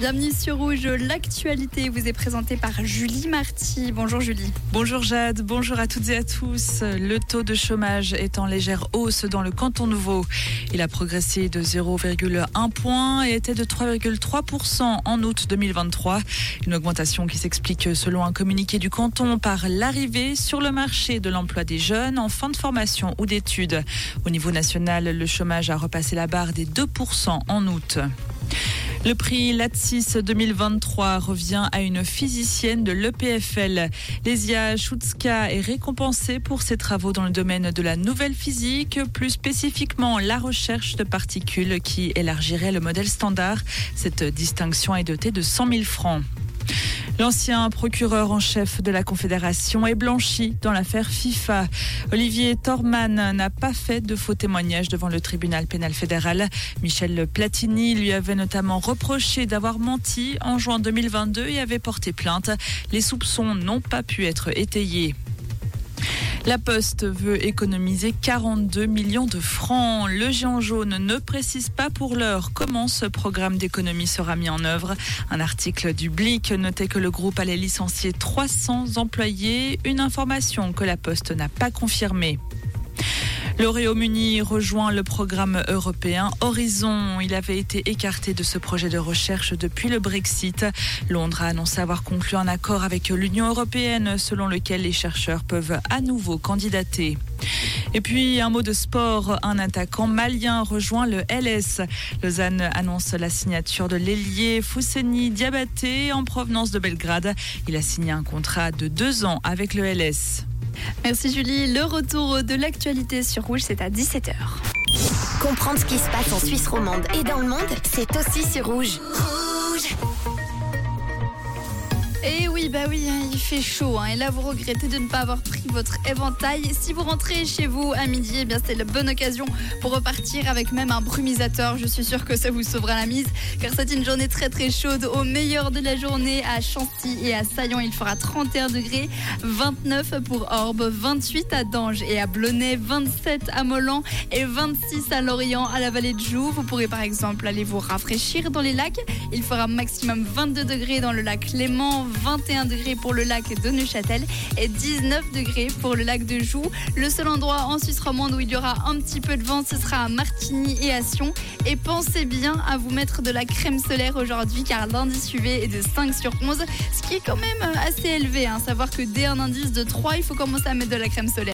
Bienvenue sur Rouge. L'actualité vous est présentée par Julie Marty. Bonjour Julie. Bonjour Jade, bonjour à toutes et à tous. Le taux de chômage est en légère hausse dans le canton de Vaud. Il a progressé de 0,1 point et était de 3,3% en août 2023. Une augmentation qui s'explique selon un communiqué du canton par l'arrivée sur le marché de l'emploi des jeunes en fin de formation ou d'études. Au niveau national, le chômage a repassé la barre des 2% en août. Le prix Latsis 2023 revient à une physicienne de l'EPFL. Lesia Schutzka est récompensée pour ses travaux dans le domaine de la nouvelle physique, plus spécifiquement la recherche de particules qui élargirait le modèle standard. Cette distinction est dotée de 100 000 francs. L'ancien procureur en chef de la Confédération est blanchi dans l'affaire FIFA. Olivier Torman n'a pas fait de faux témoignages devant le tribunal pénal fédéral. Michel Platini lui avait notamment reproché d'avoir menti en juin 2022 et avait porté plainte. Les soupçons n'ont pas pu être étayés. La Poste veut économiser 42 millions de francs. Le géant jaune ne précise pas pour l'heure comment ce programme d'économie sera mis en œuvre. Un article du Blick notait que le groupe allait licencier 300 employés, une information que la Poste n'a pas confirmée. Le Royaume-Uni rejoint le programme européen Horizon. Il avait été écarté de ce projet de recherche depuis le Brexit. Londres a annoncé avoir conclu un accord avec l'Union européenne selon lequel les chercheurs peuvent à nouveau candidater. Et puis un mot de sport, un attaquant malien rejoint le LS. Lausanne annonce la signature de l'ailier Fousseni Diabaté en provenance de Belgrade. Il a signé un contrat de deux ans avec le LS. Merci Julie. Le retour de l'actualité sur Rouge, c'est à 17h. Comprendre ce qui se passe en Suisse romande et dans le monde, c'est aussi sur Rouge. Et oui, bah oui, hein, il fait chaud. hein, et là, vous regrettez de ne pas avoir pris votre éventail. Si vous rentrez chez vous à midi, eh bien c'est la bonne occasion pour repartir avec même un brumisateur. Je suis sûre que ça vous sauvera la mise, car c'est une journée très très chaude. Au meilleur de la journée à Chancy et à Saillant, il fera 31 degrés, 29 pour Orbe, 28 à Dange et à Blonay, 27 à Molan et 26 à Lorient, à la vallée de Joux. Vous pourrez par exemple aller vous rafraîchir dans les lacs. Il fera maximum 22 degrés dans le lac Léman, 21 degrés pour le lac de Neuchâtel et 19 degrés pour le lac de Joux. Le seul endroit en Suisse romande où il y aura un petit peu de vent, ce sera à Martigny et à Sion. Et pensez bien à vous mettre de la crème solaire aujourd'hui car l'indice UV est de 5 sur 11, ce qui est quand même assez élevé. Hein. Savoir que dès un indice de 3, il faut commencer à mettre de la crème solaire.